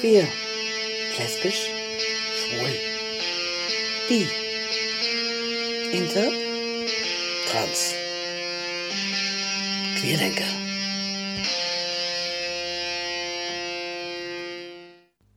Queer. Lesbisch. Schwul. Bi. Inter. Trans. Queerdenker.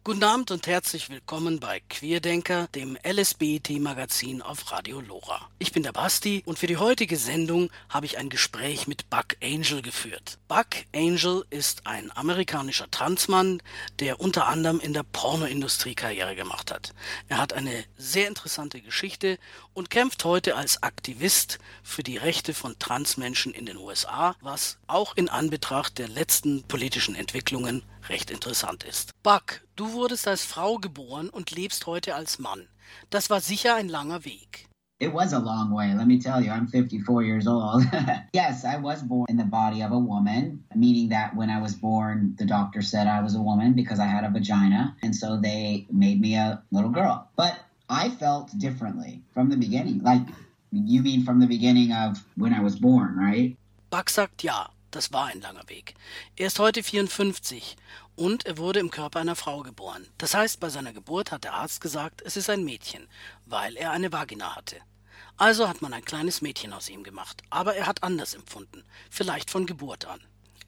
Guten Abend und herzlich willkommen bei Queerdenker, dem LSBT-Magazin auf Radio Lora. Ich bin der Basti und für die heutige Sendung habe ich ein Gespräch mit Buck Angel geführt. Buck Angel ist ein amerikanischer Transmann, der unter anderem in der Pornoindustrie Karriere gemacht hat. Er hat eine sehr interessante Geschichte und kämpft heute als Aktivist für die Rechte von Transmenschen in den USA, was auch in Anbetracht der letzten politischen Entwicklungen recht interessant ist. Buck, du wurdest als Frau geboren und lebst heute als Mann. Das war sicher ein langer Weg. It was a long way, let me tell you. I'm 54 years old. yes, I was born in the body of a woman, meaning that when I was born, the doctor said I was a woman because I had a vagina. And so they made me a little girl. But I felt differently from the beginning. Like, you mean from the beginning of when I was born, right? Buck sagt ja. Das war ein langer Weg. Er ist heute 54 und er wurde im Körper einer Frau geboren. Das heißt, bei seiner Geburt hat der Arzt gesagt, es ist ein Mädchen, weil er eine Vagina hatte. Also hat man ein kleines Mädchen aus ihm gemacht, aber er hat anders empfunden, vielleicht von Geburt an.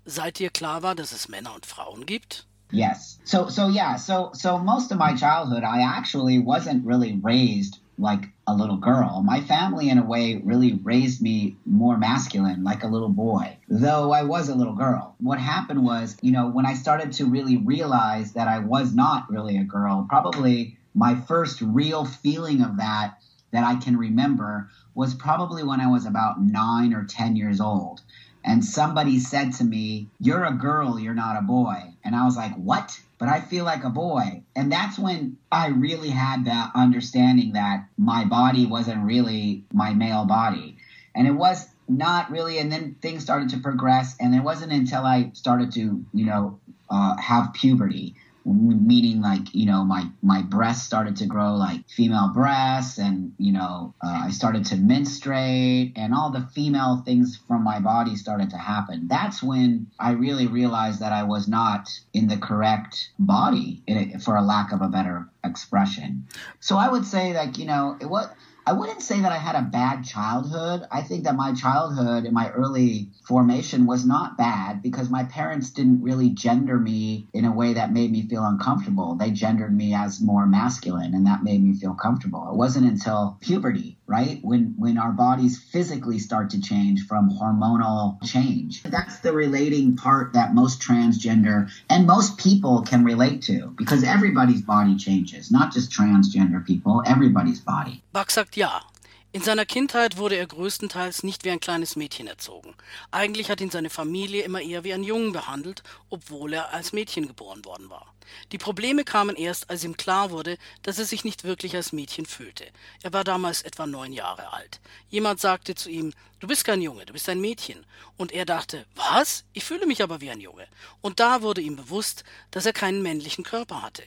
Seit dir klar war, dass es Männer und Frauen gibt? Yes. So so yeah, so so most of my childhood I actually wasn't really raised like a little girl. My family, in a way, really raised me more masculine, like a little boy, though I was a little girl. What happened was, you know, when I started to really realize that I was not really a girl, probably my first real feeling of that that I can remember was probably when I was about nine or 10 years old. And somebody said to me, You're a girl, you're not a boy. And I was like, What? But I feel like a boy. And that's when I really had that understanding that my body wasn't really my male body. And it was not really, and then things started to progress. And it wasn't until I started to, you know, uh, have puberty meaning like you know my my breasts started to grow like female breasts and you know uh, i started to menstruate and all the female things from my body started to happen. That's when i really realized that i was not in the correct body for a lack of a better expression. So i would say like you know it was I wouldn't say that I had a bad childhood. I think that my childhood and my early formation was not bad because my parents didn't really gender me in a way that made me feel uncomfortable. They gendered me as more masculine and that made me feel comfortable. It wasn't until puberty, right? When when our bodies physically start to change from hormonal change. That's the relating part that most transgender and most people can relate to because everybody's body changes, not just transgender people, everybody's body. Buck sagt ja. In seiner Kindheit wurde er größtenteils nicht wie ein kleines Mädchen erzogen. Eigentlich hat ihn seine Familie immer eher wie einen Jungen behandelt, obwohl er als Mädchen geboren worden war. Die Probleme kamen erst, als ihm klar wurde, dass er sich nicht wirklich als Mädchen fühlte. Er war damals etwa neun Jahre alt. Jemand sagte zu ihm, du bist kein Junge, du bist ein Mädchen. Und er dachte, was? Ich fühle mich aber wie ein Junge. Und da wurde ihm bewusst, dass er keinen männlichen Körper hatte.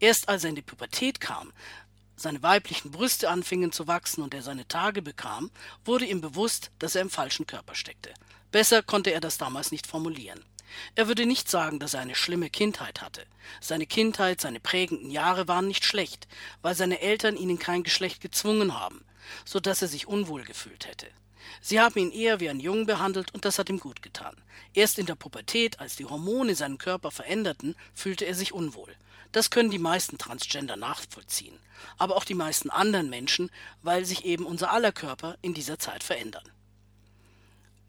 Erst als er in die Pubertät kam, seine weiblichen Brüste anfingen zu wachsen und er seine Tage bekam, wurde ihm bewusst, dass er im falschen Körper steckte. Besser konnte er das damals nicht formulieren. Er würde nicht sagen, dass er eine schlimme Kindheit hatte. Seine Kindheit, seine prägenden Jahre waren nicht schlecht, weil seine Eltern ihn in kein Geschlecht gezwungen haben, so dass er sich unwohl gefühlt hätte. Sie haben ihn eher wie einen Jungen behandelt und das hat ihm gut getan. Erst in der Pubertät, als die Hormone seinen Körper veränderten, fühlte er sich unwohl. Das können die meisten Transgender nachvollziehen, aber auch die meisten anderen Menschen, weil sich eben unser aller Körper in dieser Zeit verändern.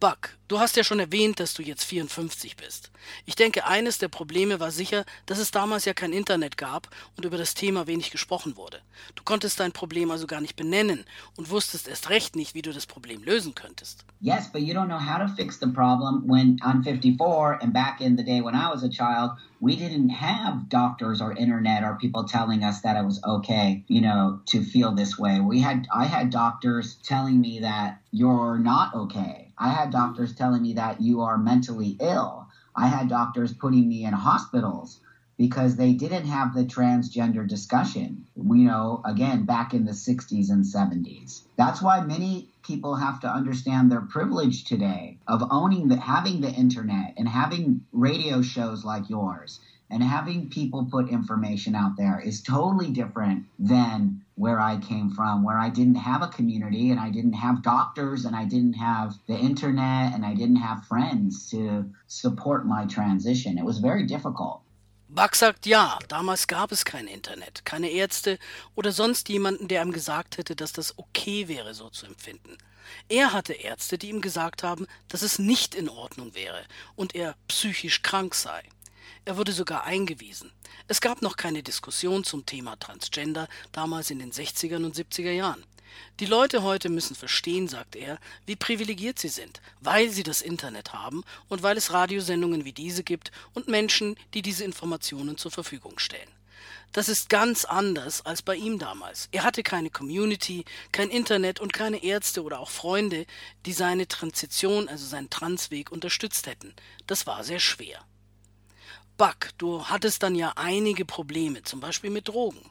Buck, du hast ja schon erwähnt, dass du jetzt 54 bist. Ich denke, eines der Probleme war sicher, dass es damals ja kein Internet gab und über das Thema wenig gesprochen wurde. Du konntest dein Problem also gar nicht benennen und wusstest erst recht nicht, wie du das Problem lösen könntest. Yes, but you don't know how to fix the problem when I'm 54 and back in the day when I was a child, we didn't have doctors or internet or people telling us that it was okay, you know, to feel this way. We had I had doctors telling me that you're not okay. I had doctors telling me that you are mentally ill. I had doctors putting me in hospitals because they didn't have the transgender discussion. We know, again, back in the 60s and 70s. That's why many people have to understand their privilege today of owning the having the internet and having radio shows like yours and having people put information out there is totally different than where I came from, where I didn't have a community and I didn't have doctors and I didn't have the internet and I didn't have friends to support my transition. It was very difficult. Buck sagt ja, damals gab es kein Internet, keine Ärzte oder sonst jemanden, der ihm gesagt hätte, dass das okay wäre, so zu empfinden. Er hatte Ärzte, die ihm gesagt haben, dass es nicht in Ordnung wäre und er psychisch krank sei. Er wurde sogar eingewiesen. Es gab noch keine Diskussion zum Thema Transgender damals in den 60er und 70er Jahren. Die Leute heute müssen verstehen, sagt er, wie privilegiert sie sind, weil sie das Internet haben und weil es Radiosendungen wie diese gibt und Menschen, die diese Informationen zur Verfügung stellen. Das ist ganz anders als bei ihm damals. Er hatte keine Community, kein Internet und keine Ärzte oder auch Freunde, die seine Transition, also seinen Transweg unterstützt hätten. Das war sehr schwer. Buck, du hattest dann ja einige Probleme, zum Beispiel mit Drogen.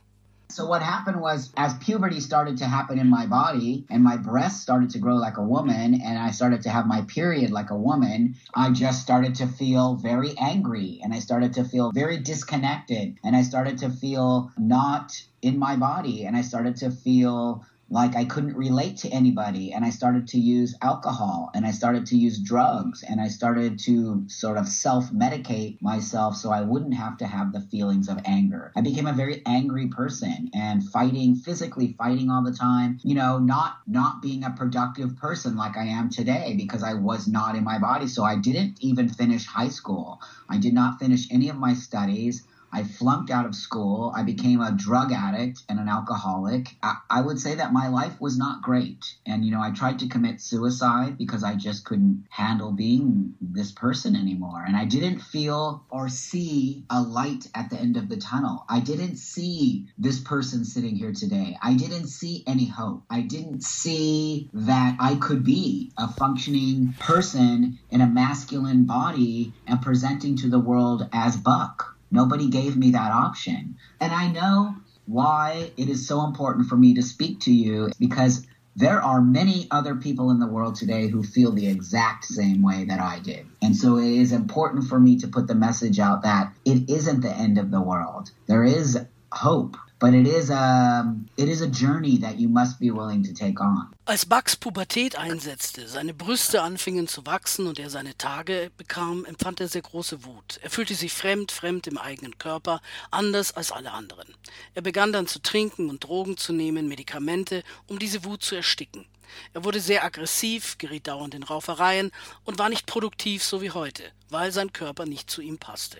So what happened was as puberty started to happen in my body and my breasts started to grow like a woman and I started to have my period like a woman, I just started to feel very angry and I started to feel very disconnected and I started to feel not in my body and I started to feel like I couldn't relate to anybody. And I started to use alcohol and I started to use drugs and I started to sort of self medicate myself so I wouldn't have to have the feelings of anger. I became a very angry person and fighting physically, fighting all the time, you know, not, not being a productive person like I am today because I was not in my body. So I didn't even finish high school. I did not finish any of my studies. I flunked out of school. I became a drug addict and an alcoholic. I, I, would say that my life was not great. And, you know, I tried to commit suicide because I just couldn't handle being this person anymore. And I didn't feel or see a light at the end of the tunnel. I didn't see this person sitting here today. I didn't see any hope. I didn't see that I could be a functioning person in a masculine body and presenting to the world as Buck. Nobody gave me that option. And I know why it is so important for me to speak to you because there are many other people in the world today who feel the exact same way that I did. And so it is important for me to put the message out that it isn't the end of the world. There is hope. But it is a, it is a journey that you must be willing to take on. Als Bugs Pubertät einsetzte, seine Brüste anfingen zu wachsen und er seine Tage bekam, empfand er sehr große Wut. Er fühlte sich fremd, fremd im eigenen Körper, anders als alle anderen. Er begann dann zu trinken und Drogen zu nehmen, Medikamente, um diese Wut zu ersticken. Er wurde sehr aggressiv, geriet dauernd in Raufereien und war nicht produktiv so wie heute, weil sein Körper nicht zu ihm passte.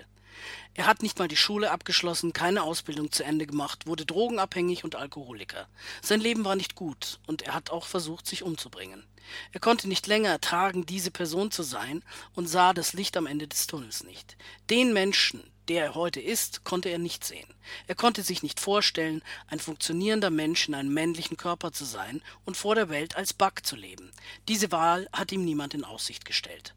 Er hat nicht mal die Schule abgeschlossen, keine Ausbildung zu Ende gemacht, wurde drogenabhängig und Alkoholiker. Sein Leben war nicht gut und er hat auch versucht, sich umzubringen. Er konnte nicht länger ertragen, diese Person zu sein und sah das Licht am Ende des Tunnels nicht. Den Menschen, der er heute ist, konnte er nicht sehen. Er konnte sich nicht vorstellen, ein funktionierender Mensch in einem männlichen Körper zu sein und vor der Welt als Bug zu leben. Diese Wahl hat ihm niemand in Aussicht gestellt.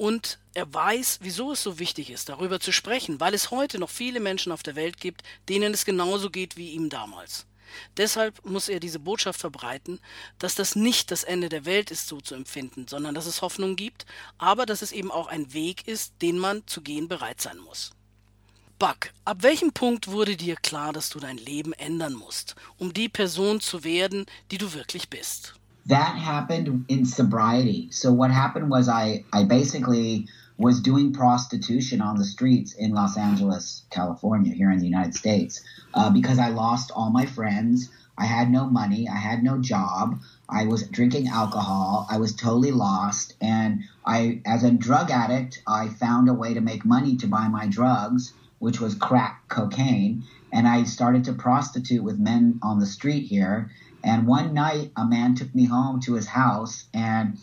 Und er weiß, wieso es so wichtig ist, darüber zu sprechen, weil es heute noch viele Menschen auf der Welt gibt, denen es genauso geht wie ihm damals. Deshalb muss er diese Botschaft verbreiten, dass das nicht das Ende der Welt ist, so zu empfinden, sondern dass es Hoffnung gibt, aber dass es eben auch ein Weg ist, den man zu gehen bereit sein muss. Buck, ab welchem Punkt wurde dir klar, dass du dein Leben ändern musst, um die Person zu werden, die du wirklich bist? That happened in sobriety. So what happened was I I basically was doing prostitution on the streets in Los Angeles, California, here in the United States, uh, because I lost all my friends. I had no money. I had no job. I was drinking alcohol. I was totally lost. And I, as a drug addict, I found a way to make money to buy my drugs, which was crack cocaine. And I started to prostitute with men on the street here. And one night, a man took me home to his house and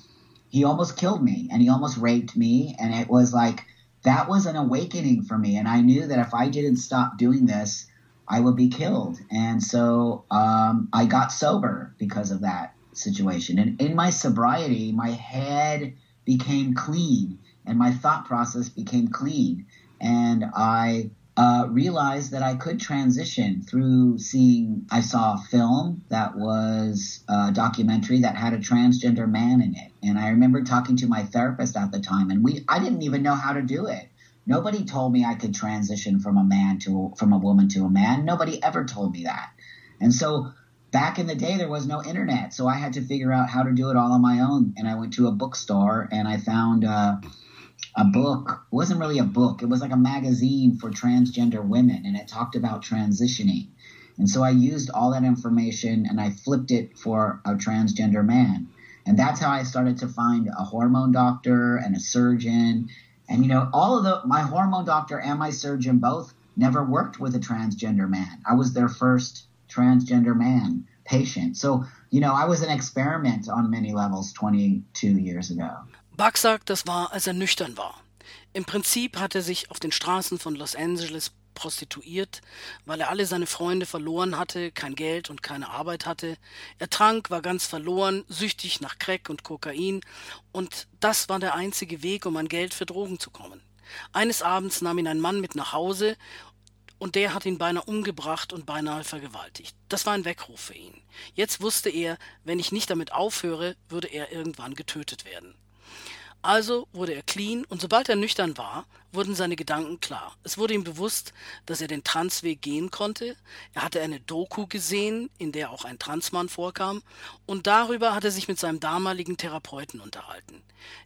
he almost killed me and he almost raped me. And it was like, that was an awakening for me. And I knew that if I didn't stop doing this, I would be killed. And so um, I got sober because of that situation. And in my sobriety, my head became clean and my thought process became clean. And I uh, realized that I could transition through seeing. I saw a film that was a documentary that had a transgender man in it, and I remember talking to my therapist at the time, and we I didn't even know how to do it. Nobody told me I could transition from a man to from a woman to a man. Nobody ever told me that. And so back in the day there was no internet, so I had to figure out how to do it all on my own. And I went to a bookstore and I found uh, a book. It wasn't really a book. It was like a magazine for transgender women, and it talked about transitioning. And so I used all that information and I flipped it for a transgender man. And that's how I started to find a hormone doctor and a surgeon. And you know, all of the my hormone doctor and my surgeon both never worked with a transgender man. I was their first transgender man patient. So, you know, I was an experiment on many levels 22 years ago. Buck sagt, das war, als er nüchtern war. Im Prinzip hat er sich auf den Straßen von Los Angeles prostituiert, weil er alle seine Freunde verloren hatte, kein Geld und keine Arbeit hatte. Er trank, war ganz verloren, süchtig nach Crack und Kokain, und das war der einzige Weg, um an Geld für Drogen zu kommen. Eines Abends nahm ihn ein Mann mit nach Hause und der hat ihn beinahe umgebracht und beinahe vergewaltigt. Das war ein Weckruf für ihn. Jetzt wusste er, wenn ich nicht damit aufhöre, würde er irgendwann getötet werden. Also wurde er clean und sobald er nüchtern war, wurden seine Gedanken klar. Es wurde ihm bewusst, dass er den Transweg gehen konnte. Er hatte eine Doku gesehen, in der auch ein Transmann vorkam, und darüber hat er sich mit seinem damaligen Therapeuten unterhalten.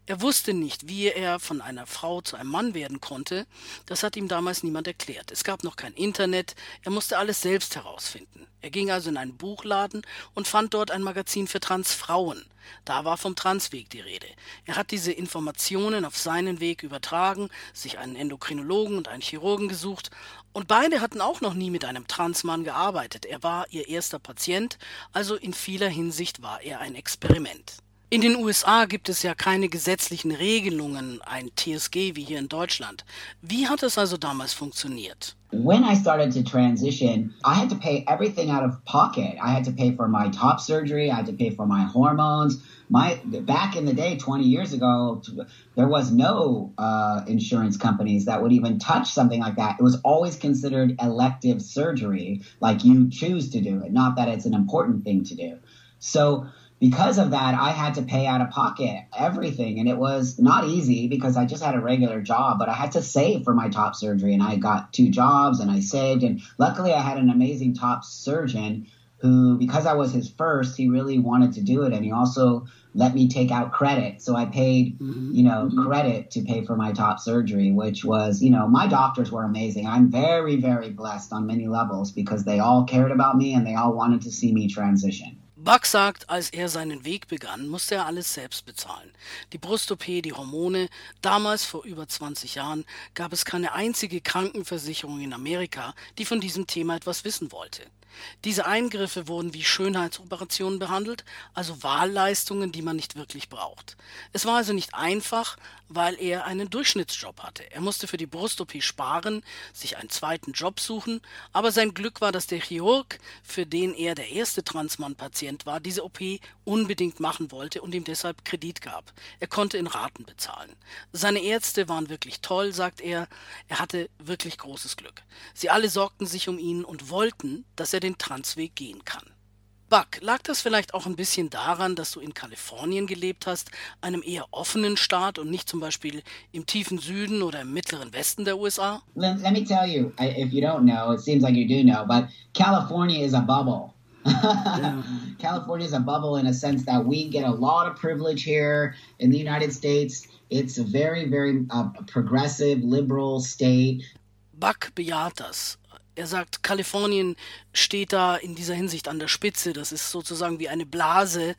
Er wusste nicht, wie er von einer Frau zu einem Mann werden konnte. Das hat ihm damals niemand erklärt. Es gab noch kein Internet. Er musste alles selbst herausfinden. Er ging also in einen Buchladen und fand dort ein Magazin für Transfrauen. Da war vom Transweg die Rede. Er hat diese Informationen auf seinen Weg übertragen, sich einen Endokrinologen und einen Chirurgen gesucht, und beide hatten auch noch nie mit einem Transmann gearbeitet. Er war ihr erster Patient, also in vieler Hinsicht war er ein Experiment. In den USA gibt es ja keine gesetzlichen Regelungen, ein TSG wie hier in Deutschland. Wie hat es also damals funktioniert? When I started to transition, I had to pay everything out of pocket. I had to pay for my top surgery, I had to pay for my hormones. My back in the day, 20 years ago, there was no uh, insurance companies that would even touch something like that. It was always considered elective surgery, like you choose to do it, not that it's an important thing to do. So because of that, I had to pay out of pocket everything. And it was not easy because I just had a regular job, but I had to save for my top surgery. And I got two jobs and I saved. And luckily, I had an amazing top surgeon who, because I was his first, he really wanted to do it. And he also let me take out credit. So I paid, mm-hmm. you know, mm-hmm. credit to pay for my top surgery, which was, you know, my doctors were amazing. I'm very, very blessed on many levels because they all cared about me and they all wanted to see me transition. Buck sagt, als er seinen Weg begann, musste er alles selbst bezahlen. Die Brust-OP, die Hormone. Damals, vor über 20 Jahren, gab es keine einzige Krankenversicherung in Amerika, die von diesem Thema etwas wissen wollte. Diese Eingriffe wurden wie Schönheitsoperationen behandelt, also Wahlleistungen, die man nicht wirklich braucht. Es war also nicht einfach, weil er einen Durchschnittsjob hatte. Er musste für die Brust-OP sparen, sich einen zweiten Job suchen, aber sein Glück war, dass der Chirurg, für den er der erste Transmann-Patient war, diese OP unbedingt machen wollte und ihm deshalb Kredit gab. Er konnte in Raten bezahlen. Seine Ärzte waren wirklich toll, sagt er. Er hatte wirklich großes Glück. Sie alle sorgten sich um ihn und wollten, dass er den Transweg gehen kann. Buck, lag das vielleicht auch ein bisschen daran, dass du in Kalifornien gelebt hast, einem eher offenen Staat und nicht zum Beispiel im tiefen Süden oder im mittleren Westen der USA? Let, let me tell you, if you don't know, it seems like you do know, but California is a bubble. California is a bubble in a sense that we get a lot of privilege here in the United States. It's a very, very uh, progressive, liberal state. Buck bejaht das. Er sagt, Kalifornien steht da in dieser Hinsicht an der Spitze. Das ist sozusagen wie eine Blase,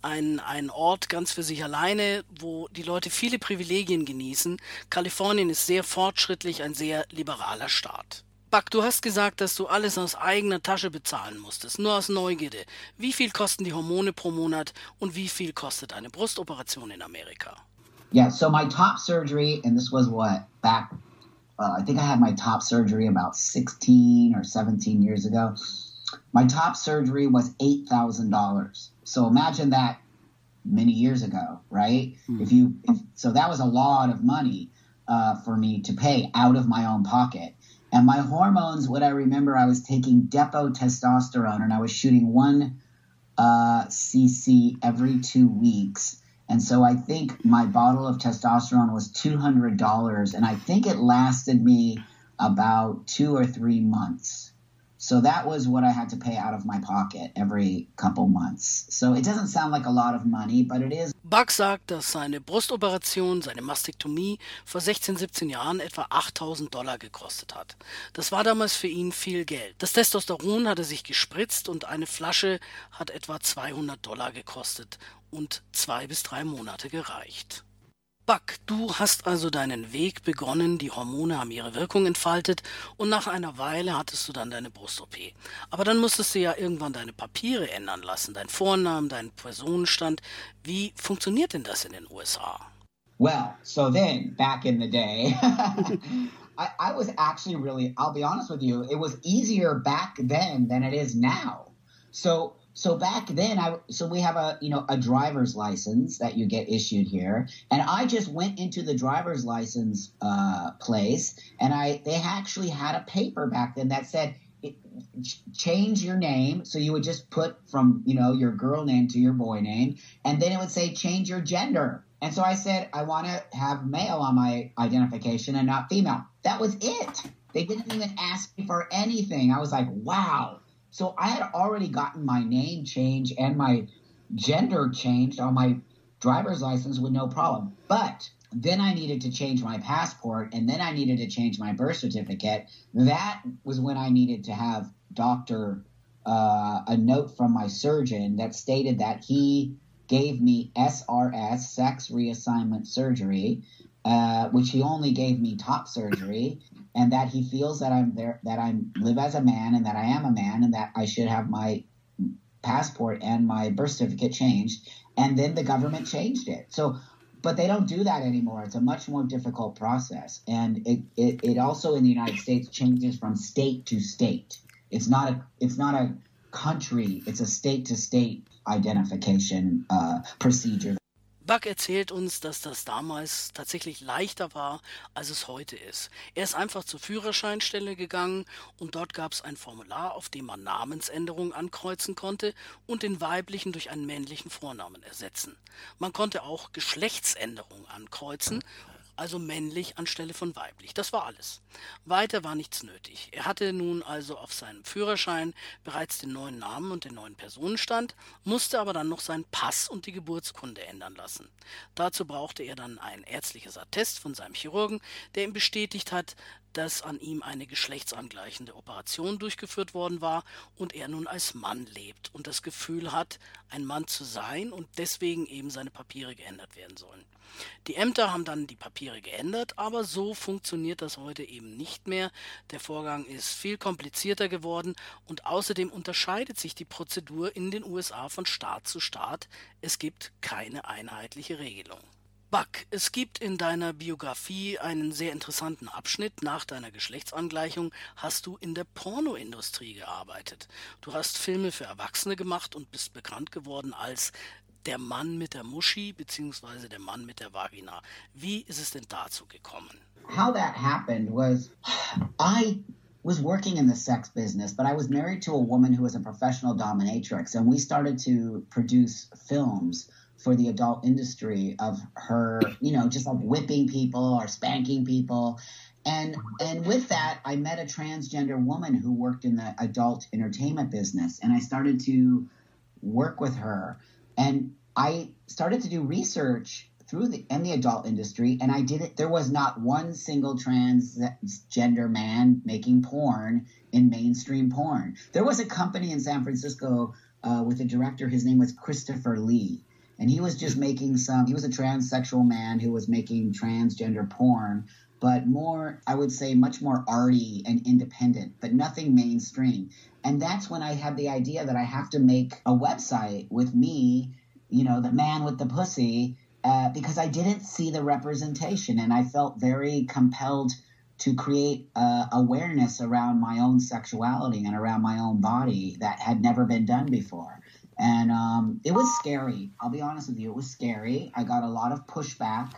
ein, ein Ort ganz für sich alleine, wo die Leute viele Privilegien genießen. Kalifornien ist sehr fortschrittlich, ein sehr liberaler Staat. Buck, du hast gesagt, dass du alles aus eigener Tasche bezahlen musstest, nur aus Neugierde. Wie viel kosten die Hormone pro Monat und wie viel kostet eine Brustoperation in Amerika? Yeah, so my top surgery, and this was what, back uh, I think I had my top surgery about 16 or 17 years ago. My top surgery was $8,000. So imagine that many years ago, right? Mm. If you, if, so that was a lot of money uh, for me to pay out of my own pocket. And my hormones, what I remember, I was taking Depo testosterone and I was shooting one uh, cc every two weeks And so I think my bottle of testosterone was $200, and I think it lasted me about two or three months. So that was what I had to pay out of my pocket every couple months. So it doesn't sound like a lot of money, but it is. Buck sagt, dass seine Brustoperation, seine Mastektomie vor 16, 17 Jahren etwa 8000 Dollar gekostet hat. Das war damals für ihn viel Geld. Das Testosteron hatte sich gespritzt und eine Flasche hat etwa 200 Dollar gekostet und zwei bis drei Monate gereicht. Buck, du hast also deinen Weg begonnen, die Hormone haben ihre Wirkung entfaltet und nach einer Weile hattest du dann deine Brust-OP. Aber dann musstest du ja irgendwann deine Papiere ändern lassen, dein Vornamen, deinen Personenstand. Wie funktioniert denn das in den USA? Well, so then, back in the day, I, I was actually really, I'll be honest with you, it was easier back then than it is now. So so back then i so we have a you know a driver's license that you get issued here. And i just went into the driver's license uh, place and i they actually had a paper back then that said change your name. So you would just put from you know your girl name to your boy name and then it would say change your gender. And so i said i want to have male on my identification and not female. That was it. They didn't even ask me for anything. I was like wow so I had already gotten my name changed and my gender changed on my driver's license with no problem. But then I needed to change my passport and then I needed to change my birth certificate. That was when I needed to have doctor uh, a note from my surgeon that stated that he gave me SRS, sex reassignment surgery, uh, which he only gave me top surgery, and that he feels that I'm there, that I live as a man, and that I am a man, and that I should have my passport and my birth certificate changed. And then the government changed it. So, but they don't do that anymore. It's a much more difficult process, and it, it, it also in the United States changes from state to state. It's not a it's not a country. It's a state to state identification uh, procedure. Buck erzählt uns, dass das damals tatsächlich leichter war, als es heute ist. Er ist einfach zur Führerscheinstelle gegangen und dort gab es ein Formular, auf dem man Namensänderungen ankreuzen konnte und den weiblichen durch einen männlichen Vornamen ersetzen. Man konnte auch Geschlechtsänderungen ankreuzen also männlich anstelle von weiblich. Das war alles. Weiter war nichts nötig. Er hatte nun also auf seinem Führerschein bereits den neuen Namen und den neuen Personenstand, musste aber dann noch seinen Pass und die Geburtskunde ändern lassen. Dazu brauchte er dann ein ärztliches Attest von seinem Chirurgen, der ihm bestätigt hat, dass an ihm eine geschlechtsangleichende Operation durchgeführt worden war und er nun als Mann lebt und das Gefühl hat, ein Mann zu sein und deswegen eben seine Papiere geändert werden sollen. Die Ämter haben dann die Papiere geändert, aber so funktioniert das heute eben nicht mehr. Der Vorgang ist viel komplizierter geworden und außerdem unterscheidet sich die Prozedur in den USA von Staat zu Staat. Es gibt keine einheitliche Regelung. Buck, es gibt in deiner Biografie einen sehr interessanten Abschnitt. Nach deiner Geschlechtsangleichung hast du in der Pornoindustrie gearbeitet. Du hast Filme für Erwachsene gemacht und bist bekannt geworden als der Mann mit der Muschi beziehungsweise der Mann mit der Vagina. Wie ist es denn dazu gekommen? How that happened was I was working in the sex business, but I was married to a woman who was a professional dominatrix, and we started to produce films for the adult industry of her, you know, just like whipping people or spanking people. And and with that, I met a transgender woman who worked in the adult entertainment business, and I started to work with her. And I started to do research through the in the adult industry, and I did it. There was not one single transgender man making porn in mainstream porn. There was a company in San Francisco uh, with a director. His name was Christopher Lee and he was just making some he was a transsexual man who was making transgender porn but more i would say much more arty and independent but nothing mainstream and that's when i had the idea that i have to make a website with me you know the man with the pussy uh, because i didn't see the representation and i felt very compelled to create uh, awareness around my own sexuality and around my own body that had never been done before and um, it was scary. I'll be honest with you, it was scary. I got a lot of pushback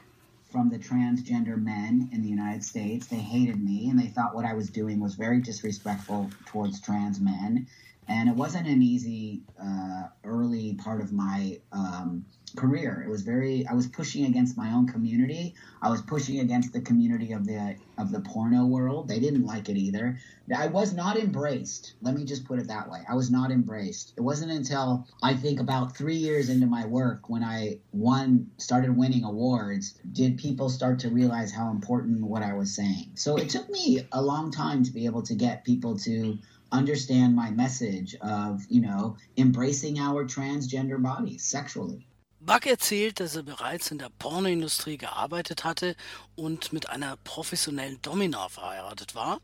from the transgender men in the United States. They hated me and they thought what I was doing was very disrespectful towards trans men. And it wasn't an easy uh, early part of my um, career. It was very I was pushing against my own community. I was pushing against the community of the of the porno world. They didn't like it either. I was not embraced. Let me just put it that way. I was not embraced. It wasn't until I think about 3 years into my work when I won started winning awards did people start to realize how important what I was saying. So it took me a long time to be able to get people to understand my message of, you know, embracing our transgender bodies sexually. Buck erzählt, dass er bereits in der Pornoindustrie gearbeitet hatte und mit einer professionellen Domina verheiratet war.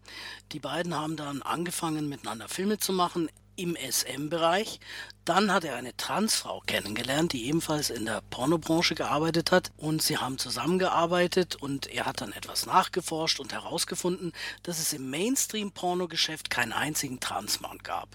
Die beiden haben dann angefangen, miteinander Filme zu machen im SM-Bereich. Dann hat er eine Transfrau kennengelernt, die ebenfalls in der Pornobranche gearbeitet hat und sie haben zusammengearbeitet und er hat dann etwas nachgeforscht und herausgefunden, dass es im Mainstream-Pornogeschäft keinen einzigen Transmann gab.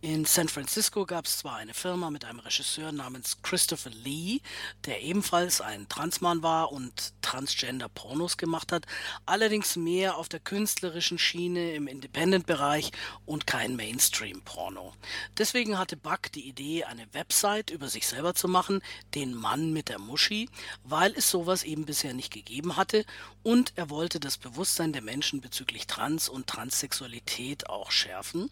In San Francisco gab es zwar eine Firma mit einem Regisseur namens Christopher Lee, der ebenfalls ein Transmann war und Transgender-Pornos gemacht hat, allerdings mehr auf der künstlerischen Schiene im Independent-Bereich und kein Mainstream-Porno. Deswegen hatte Buck die Idee, eine Website über sich selber zu machen, den Mann mit der Muschi, weil es sowas eben bisher nicht gegeben hatte und er wollte das Bewusstsein der Menschen bezüglich Trans und Transsexualität auch schärfen.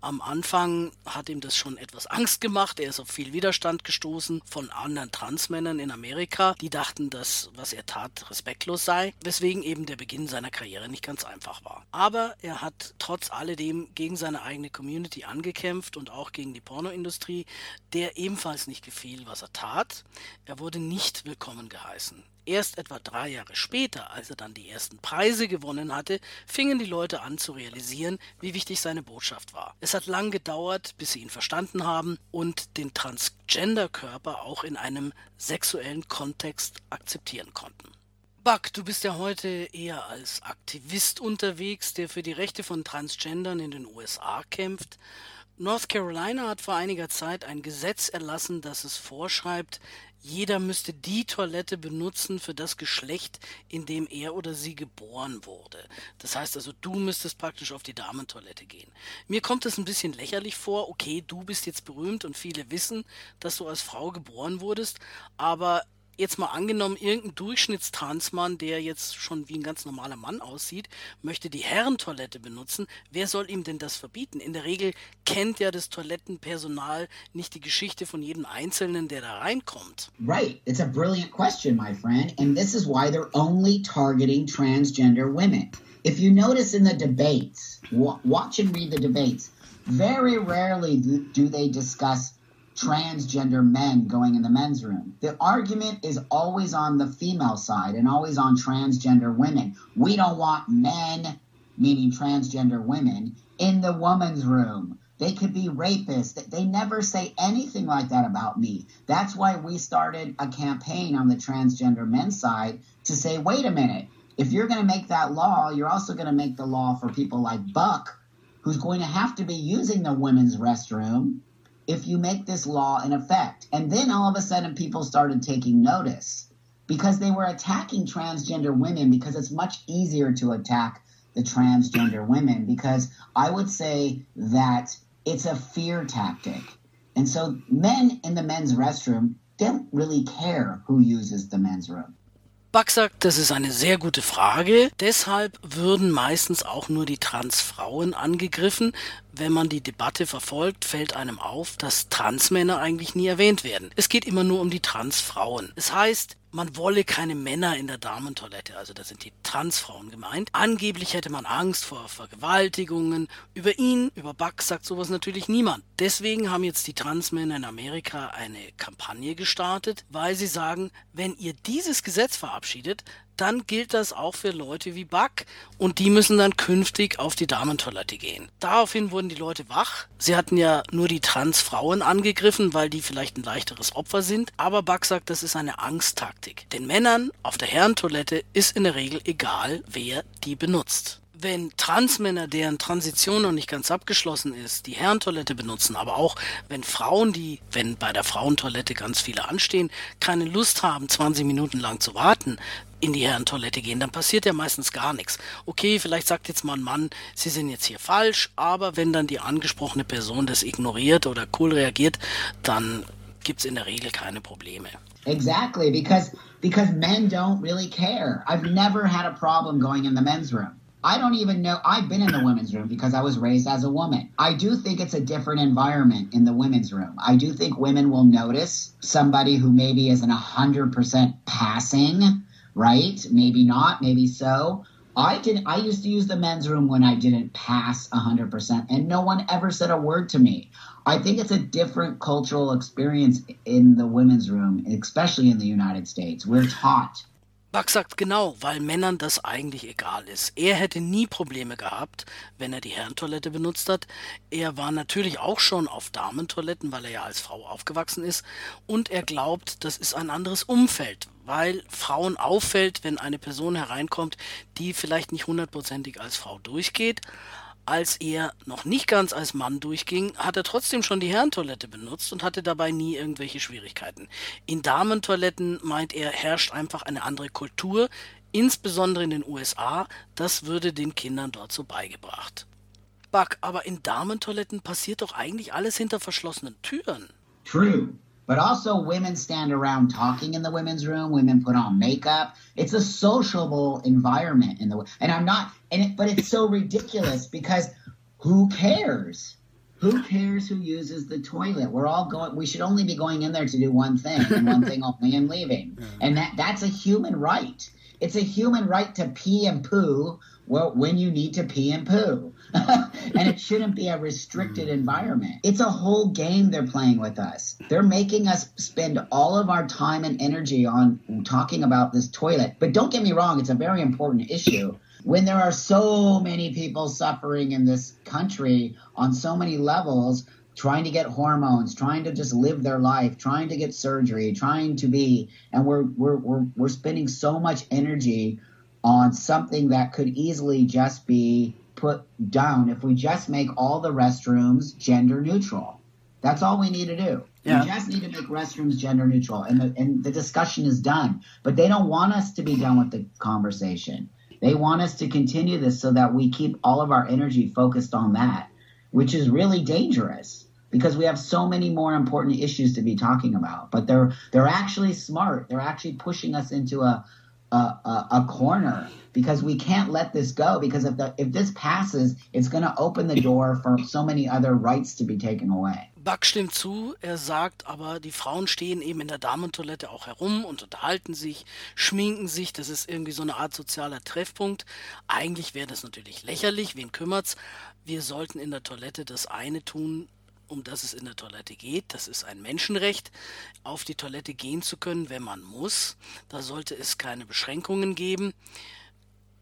Am Anfang hat ihm das schon etwas Angst gemacht. Er ist auf viel Widerstand gestoßen von anderen Transmännern in Amerika, die dachten, dass was er tat respektlos sei, weswegen eben der Beginn seiner Karriere nicht ganz einfach war. Aber er hat trotz alledem gegen seine eigene Community angekämpft und auch gegen die Pornoindustrie, der ebenfalls nicht gefiel, was er tat. Er wurde nicht willkommen geheißen. Erst etwa drei Jahre später, als er dann die ersten Preise gewonnen hatte, fingen die Leute an zu realisieren, wie wichtig seine Botschaft war. Es hat lang gedauert, bis sie ihn verstanden haben und den Transgender-Körper auch in einem sexuellen Kontext akzeptieren konnten. Buck, du bist ja heute eher als Aktivist unterwegs, der für die Rechte von Transgendern in den USA kämpft. North Carolina hat vor einiger Zeit ein Gesetz erlassen, das es vorschreibt, jeder müsste die Toilette benutzen für das Geschlecht, in dem er oder sie geboren wurde. Das heißt also, du müsstest praktisch auf die Damentoilette gehen. Mir kommt es ein bisschen lächerlich vor, okay, du bist jetzt berühmt und viele wissen, dass du als Frau geboren wurdest, aber jetzt mal angenommen, irgendein Durchschnittstransmann, der jetzt schon wie ein ganz normaler Mann aussieht, möchte die Herrentoilette benutzen. Wer soll ihm denn das verbieten? In der Regel kennt ja das Toilettenpersonal nicht die Geschichte von jedem Einzelnen, der da reinkommt. Right. It's a brilliant question, my friend. And this is why they're only targeting transgender women. If you notice in the debates, watch and read the debates, very rarely do they discuss transgender men going in the men's room. The argument is always on the female side and always on transgender women. We don't want men, meaning transgender women, in the woman's room. They could be rapists. They never say anything like that about me. That's why we started a campaign on the transgender men's side to say, wait a minute, if you're going to make that law, you're also going to make the law for people like Buck, who's going to have to be using the women's restroom if you make this law in effect. And then all of a sudden people started taking notice because they were attacking transgender women because it's much easier to attack the transgender women because I would say that it's a fear tactic. And so men in the men's restroom don't really care who uses the men's room. Buck sagt, das ist eine sehr gute Frage. Deshalb würden meistens auch nur die Transfrauen angegriffen. Wenn man die Debatte verfolgt, fällt einem auf, dass Transmänner eigentlich nie erwähnt werden. Es geht immer nur um die Transfrauen. Es heißt, man wolle keine Männer in der Damentoilette, also da sind die Transfrauen gemeint. Angeblich hätte man Angst vor Vergewaltigungen. Über ihn, über Buck sagt sowas natürlich niemand. Deswegen haben jetzt die Transmänner in Amerika eine Kampagne gestartet, weil sie sagen, wenn ihr dieses Gesetz verabschiedet, dann gilt das auch für Leute wie Buck und die müssen dann künftig auf die Damentoilette gehen. Daraufhin wurden die Leute wach. Sie hatten ja nur die Transfrauen angegriffen, weil die vielleicht ein leichteres Opfer sind, aber Buck sagt, das ist eine Angsttaktik. Den Männern auf der Herrentoilette ist in der Regel egal, wer die benutzt wenn Transmänner, deren Transition noch nicht ganz abgeschlossen ist, die Herrentoilette benutzen, aber auch wenn Frauen, die, wenn bei der Frauentoilette ganz viele anstehen, keine Lust haben, 20 Minuten lang zu warten, in die Herrentoilette gehen, dann passiert ja meistens gar nichts. Okay, vielleicht sagt jetzt mal ein Mann, Sie sind jetzt hier falsch, aber wenn dann die angesprochene Person das ignoriert oder cool reagiert, dann gibt es in der Regel keine Probleme. Exactly, because because men don't really care. I've never had a problem going in the men's room. I don't even know. I've been in the women's room because I was raised as a woman. I do think it's a different environment in the women's room. I do think women will notice somebody who maybe isn't 100% passing, right? Maybe not, maybe so. I did I used to use the men's room when I didn't pass 100% and no one ever said a word to me. I think it's a different cultural experience in the women's room, especially in the United States. We're taught Buck sagt genau, weil Männern das eigentlich egal ist. Er hätte nie Probleme gehabt, wenn er die Herrentoilette benutzt hat. Er war natürlich auch schon auf Damentoiletten, weil er ja als Frau aufgewachsen ist. Und er glaubt, das ist ein anderes Umfeld, weil Frauen auffällt, wenn eine Person hereinkommt, die vielleicht nicht hundertprozentig als Frau durchgeht als er noch nicht ganz als Mann durchging, hat er trotzdem schon die Herrentoilette benutzt und hatte dabei nie irgendwelche Schwierigkeiten. In Damentoiletten, meint er, herrscht einfach eine andere Kultur, insbesondere in den USA. Das würde den Kindern dort so beigebracht. Buck, aber in Damentoiletten passiert doch eigentlich alles hinter verschlossenen Türen. True. But also, women stand around talking in the women's room. Women put on makeup. It's a sociable environment in the. And I'm not. And it, but it's so ridiculous because who cares? Who cares who uses the toilet? We're all going. We should only be going in there to do one thing and one thing only, and leaving. And that that's a human right. It's a human right to pee and poo well, when you need to pee and poo. and it shouldn't be a restricted mm. environment. It's a whole game they're playing with us. They're making us spend all of our time and energy on talking about this toilet. But don't get me wrong, it's a very important issue. When there are so many people suffering in this country on so many levels, trying to get hormones, trying to just live their life, trying to get surgery, trying to be, and we're we're we're, we're spending so much energy on something that could easily just be put down if we just make all the restrooms gender neutral. That's all we need to do. Yeah. We just need to make restrooms gender neutral, and the, and the discussion is done. But they don't want us to be done with the conversation. They want us to continue this so that we keep all of our energy focused on that, which is really dangerous because we have so many more important issues to be talking about. But they're they're actually smart. They're actually pushing us into a a, a, a corner because we can't let this go because if the if this passes, it's going to open the door for so many other rights to be taken away. Buck stimmt zu, er sagt aber, die Frauen stehen eben in der Damentoilette auch herum und unterhalten sich, schminken sich, das ist irgendwie so eine Art sozialer Treffpunkt. Eigentlich wäre das natürlich lächerlich, wen kümmert's? Wir sollten in der Toilette das eine tun, um das es in der Toilette geht. Das ist ein Menschenrecht, auf die Toilette gehen zu können, wenn man muss. Da sollte es keine Beschränkungen geben.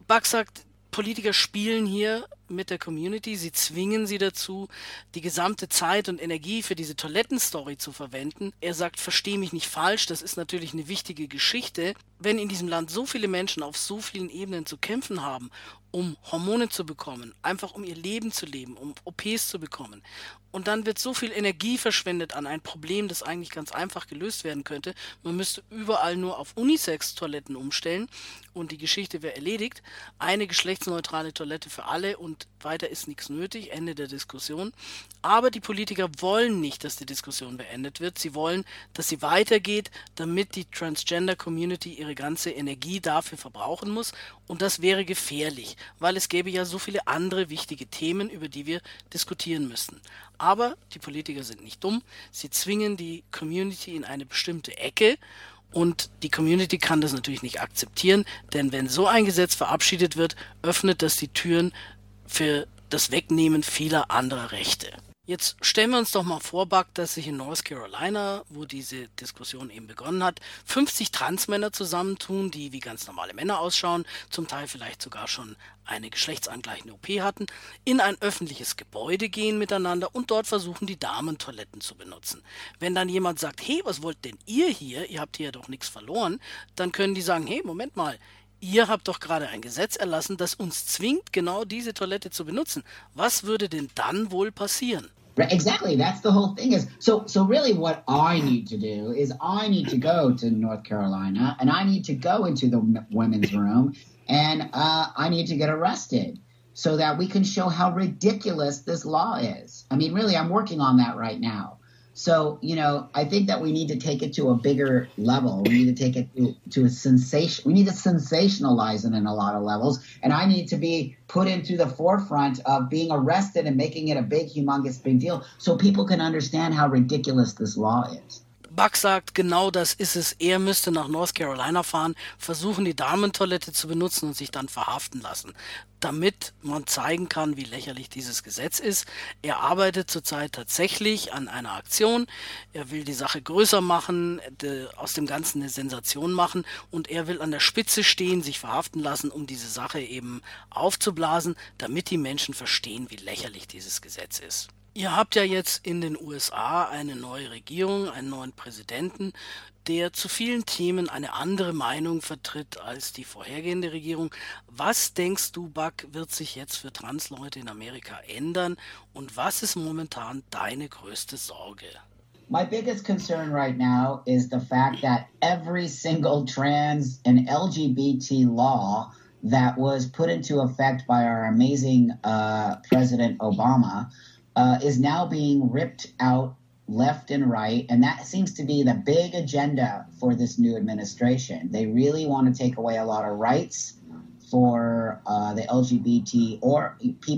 Buck sagt, Politiker spielen hier mit der Community, sie zwingen sie dazu, die gesamte Zeit und Energie für diese Toilettenstory zu verwenden. Er sagt, verstehe mich nicht falsch, das ist natürlich eine wichtige Geschichte. Wenn in diesem Land so viele Menschen auf so vielen Ebenen zu kämpfen haben, um Hormone zu bekommen, einfach um ihr Leben zu leben, um OPs zu bekommen und dann wird so viel Energie verschwendet an ein Problem, das eigentlich ganz einfach gelöst werden könnte. Man müsste überall nur auf Unisex-Toiletten umstellen und die Geschichte wäre erledigt. Eine geschlechtsneutrale Toilette für alle und weiter ist nichts nötig. Ende der Diskussion. Aber die Politiker wollen nicht, dass die Diskussion beendet wird. Sie wollen, dass sie weitergeht, damit die Transgender-Community ihre ganze Energie dafür verbrauchen muss. Und das wäre gefährlich, weil es gäbe ja so viele andere wichtige Themen, über die wir diskutieren müssten. Aber die Politiker sind nicht dumm. Sie zwingen die Community in eine bestimmte Ecke und die Community kann das natürlich nicht akzeptieren, denn wenn so ein Gesetz verabschiedet wird, öffnet das die Türen für das Wegnehmen vieler anderer Rechte. Jetzt stellen wir uns doch mal vor, Buck, dass sich in North Carolina, wo diese Diskussion eben begonnen hat, 50 Transmänner zusammentun, die wie ganz normale Männer ausschauen, zum Teil vielleicht sogar schon eine geschlechtsangleichende OP hatten, in ein öffentliches Gebäude gehen miteinander und dort versuchen, die Damentoiletten zu benutzen. Wenn dann jemand sagt, hey, was wollt denn ihr hier? Ihr habt hier doch nichts verloren, dann können die sagen, hey, Moment mal, ihr habt doch gerade ein Gesetz erlassen, das uns zwingt, genau diese Toilette zu benutzen. Was würde denn dann wohl passieren? Exactly. That's the whole thing is so so really what I need to do is I need to go to North Carolina and I need to go into the women's room and uh, I need to get arrested so that we can show how ridiculous this law is. I mean, really, I'm working on that right now. So, you know, I think that we need to take it to a bigger level. We need to take it to, a sensation. We need to sensationalize it in a lot of levels. And I need to be put into the forefront of being arrested and making it a big, humongous, big deal so people can understand how ridiculous this law is. Buck sagt, genau das ist es. Er müsste nach North Carolina fahren, versuchen, die Damentoilette zu benutzen und sich dann verhaften lassen, damit man zeigen kann, wie lächerlich dieses Gesetz ist. Er arbeitet zurzeit tatsächlich an einer Aktion. Er will die Sache größer machen, aus dem Ganzen eine Sensation machen und er will an der Spitze stehen, sich verhaften lassen, um diese Sache eben aufzublasen, damit die Menschen verstehen, wie lächerlich dieses Gesetz ist. Ihr habt ja jetzt in den USA eine neue Regierung, einen neuen Präsidenten, der zu vielen Themen eine andere Meinung vertritt als die vorhergehende Regierung. Was denkst du, Buck, wird sich jetzt für Transleute in Amerika ändern und was ist momentan deine größte Sorge? My biggest concern right now is the fact that every single trans and LGBT law that was put into effect by our amazing uh, President Obama uh, is now being ripped out left and right. And that seems to be the big agenda for this new administration. They really want to take away a lot of rights for uh, the LGBT or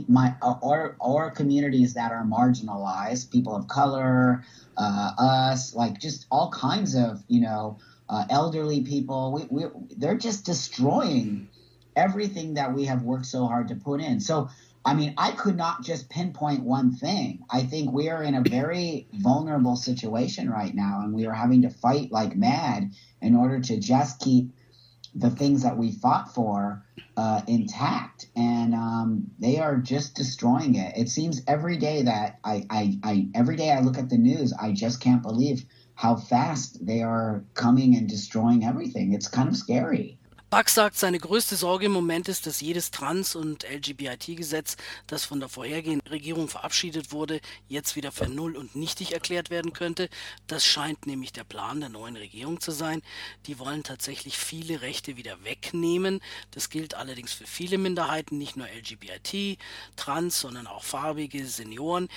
my or or communities that are marginalized, people of color, uh, us, like just all kinds of you know uh, elderly people. We, we they're just destroying everything that we have worked so hard to put in. So I mean, I could not just pinpoint one thing. I think we are in a very vulnerable situation right now, and we are having to fight like mad in order to just keep the things that we fought for uh, intact. And um, they are just destroying it. It seems every day that I, I, I, every day I look at the news, I just can't believe how fast they are coming and destroying everything. It's kind of scary. Buck sagt, seine größte Sorge im Moment ist, dass jedes Trans- und LGBT-Gesetz, das von der vorhergehenden Regierung verabschiedet wurde, jetzt wieder für null und nichtig erklärt werden könnte. Das scheint nämlich der Plan der neuen Regierung zu sein. Die wollen tatsächlich viele Rechte wieder wegnehmen. Das gilt allerdings für viele Minderheiten, nicht nur LGBT, Trans, sondern auch farbige Senioren.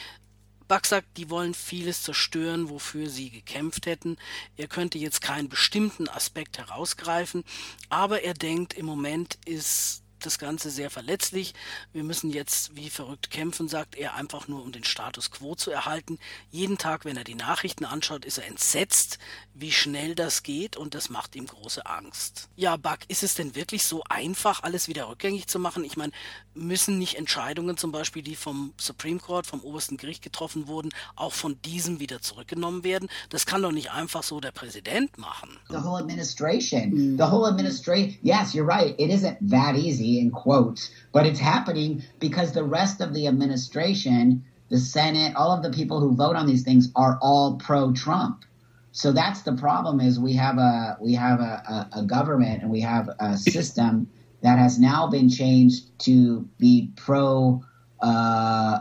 Buck sagt, die wollen vieles zerstören, wofür sie gekämpft hätten. Er könnte jetzt keinen bestimmten Aspekt herausgreifen, aber er denkt, im Moment ist das Ganze sehr verletzlich. Wir müssen jetzt wie verrückt kämpfen, sagt er, einfach nur um den Status quo zu erhalten. Jeden Tag, wenn er die Nachrichten anschaut, ist er entsetzt, wie schnell das geht und das macht ihm große Angst. Ja, Buck, ist es denn wirklich so einfach, alles wieder rückgängig zu machen? Ich meine, müssen nicht Entscheidungen zum Beispiel, die vom Supreme Court, vom obersten Gericht getroffen wurden, auch von diesem wieder zurückgenommen werden? Das kann doch nicht einfach so der Präsident machen. The whole administration, mm. the whole administration, yes, you're right, it isn't that easy. In quotes, but it's happening because the rest of the administration, the Senate, all of the people who vote on these things are all pro Trump. So that's the problem is we have a we have a, a, a government and we have a system that has now been changed to be pro uh,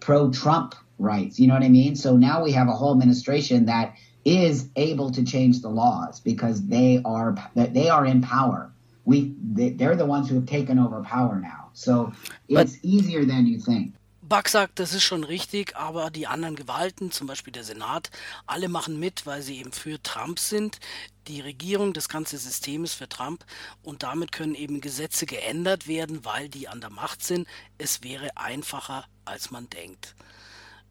pro Trump rights. You know what I mean? So now we have a whole administration that is able to change the laws because they are they are in power we they're the ones who have taken over power now. So it's easier than you think. Buck sagt, das ist schon richtig, aber die anderen Gewalten, zum Beispiel der Senat, alle machen mit, weil sie eben für Trump sind. Die Regierung, das ganze System ist für Trump und damit können eben Gesetze geändert werden, weil die an der Macht sind. Es wäre einfacher, als man denkt.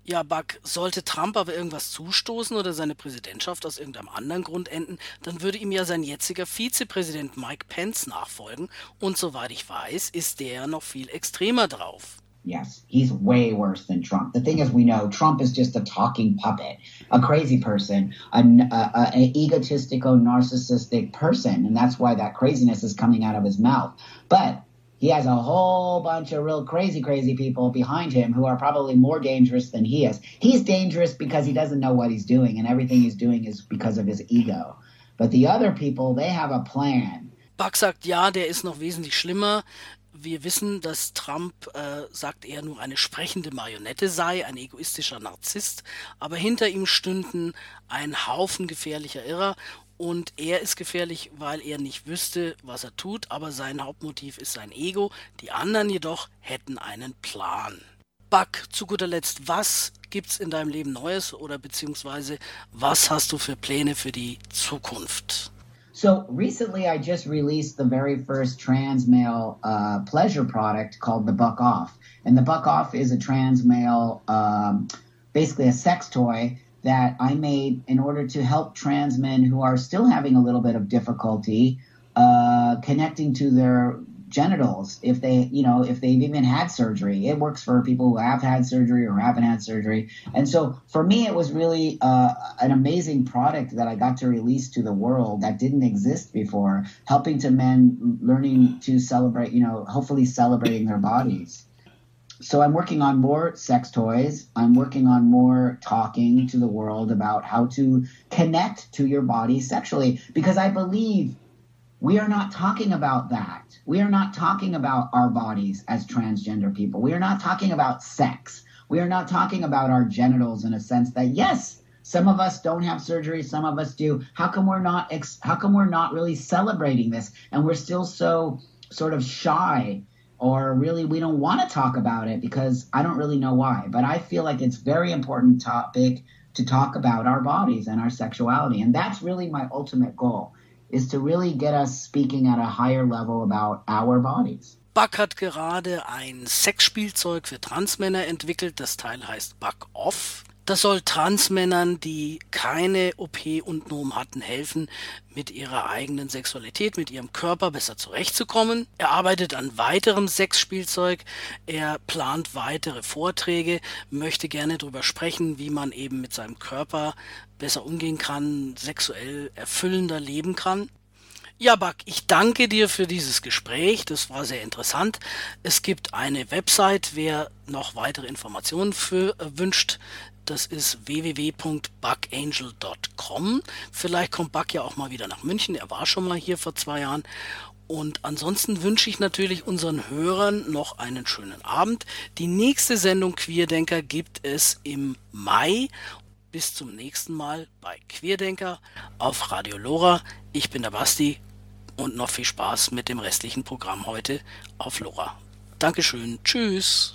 Ja, Buck, sollte Trump aber irgendwas zustoßen oder seine Präsidentschaft aus irgendeinem anderen Grund enden, dann würde ihm ja sein jetziger Vizepräsident Mike Pence nachfolgen und soweit ich weiß, ist der noch viel extremer drauf. Yes, he's way worse than Trump. The thing is, we know Trump is just a talking puppet, a crazy person, an, uh, an egotistical, narcissistic person, and that's why that craziness is coming out of his mouth. But he has a whole bunch of real crazy, crazy people behind him who are probably more dangerous than he is. He's dangerous because he doesn't know what he's doing, and everything he's doing is because of his ego. But the other people, they have a plan. Buck sagt, ja, der ist noch wesentlich schlimmer. Wir wissen, dass Trump äh, sagt, er nur eine sprechende Marionette sei, ein egoistischer Narzisst, aber hinter ihm stünden ein Haufen gefährlicher Irrer und er ist gefährlich, weil er nicht wüsste, was er tut, aber sein Hauptmotiv ist sein Ego, die anderen jedoch hätten einen Plan. Buck, zu guter Letzt, was gibt's in deinem Leben Neues oder beziehungsweise was hast du für Pläne für die Zukunft? So recently, I just released the very first trans male uh, pleasure product called the Buck Off, and the Buck Off is a trans male, um, basically a sex toy that I made in order to help trans men who are still having a little bit of difficulty uh, connecting to their genitals. If they you know if they've even had surgery it works for people who have had surgery or haven't had surgery. And so for me it was really uh, an amazing product that i got to release to the world that didn't exist before helping to men learning to celebrate you know hopefully celebrating their bodies so i'm working on more sex toys i'm working on more talking to the world about how to connect to your body sexually because i believe we are not talking about that. We are not talking about our bodies as transgender people. We are not talking about sex. We are not talking about our genitals in a sense that yes, some of us don't have surgery, some of us do. How come we're not ex- how come we're not really celebrating this and we're still so sort of shy or really we don't want to talk about it because I don't really know why. But I feel like it's very important topic to talk about our bodies and our sexuality and that's really my ultimate goal is to really get us speaking at a higher level about our bodies. Buck hat gerade ein Sexspielzeug für Transmänner entwickelt. Das Teil heißt Buck Off. Das soll Transmännern, die keine OP und NOM hatten, helfen, mit ihrer eigenen Sexualität, mit ihrem Körper besser zurechtzukommen. Er arbeitet an weiterem Sexspielzeug. Er plant weitere Vorträge, möchte gerne darüber sprechen, wie man eben mit seinem Körper besser umgehen kann, sexuell erfüllender leben kann. Ja, Buck, ich danke dir für dieses Gespräch. Das war sehr interessant. Es gibt eine Website, wer noch weitere Informationen für, äh, wünscht. Das ist www.buckangel.com. Vielleicht kommt Buck ja auch mal wieder nach München. Er war schon mal hier vor zwei Jahren. Und ansonsten wünsche ich natürlich unseren Hörern noch einen schönen Abend. Die nächste Sendung Queerdenker gibt es im Mai. Bis zum nächsten Mal bei Queerdenker auf Radio Lora. Ich bin der Basti und noch viel Spaß mit dem restlichen Programm heute auf Lora. Dankeschön. Tschüss.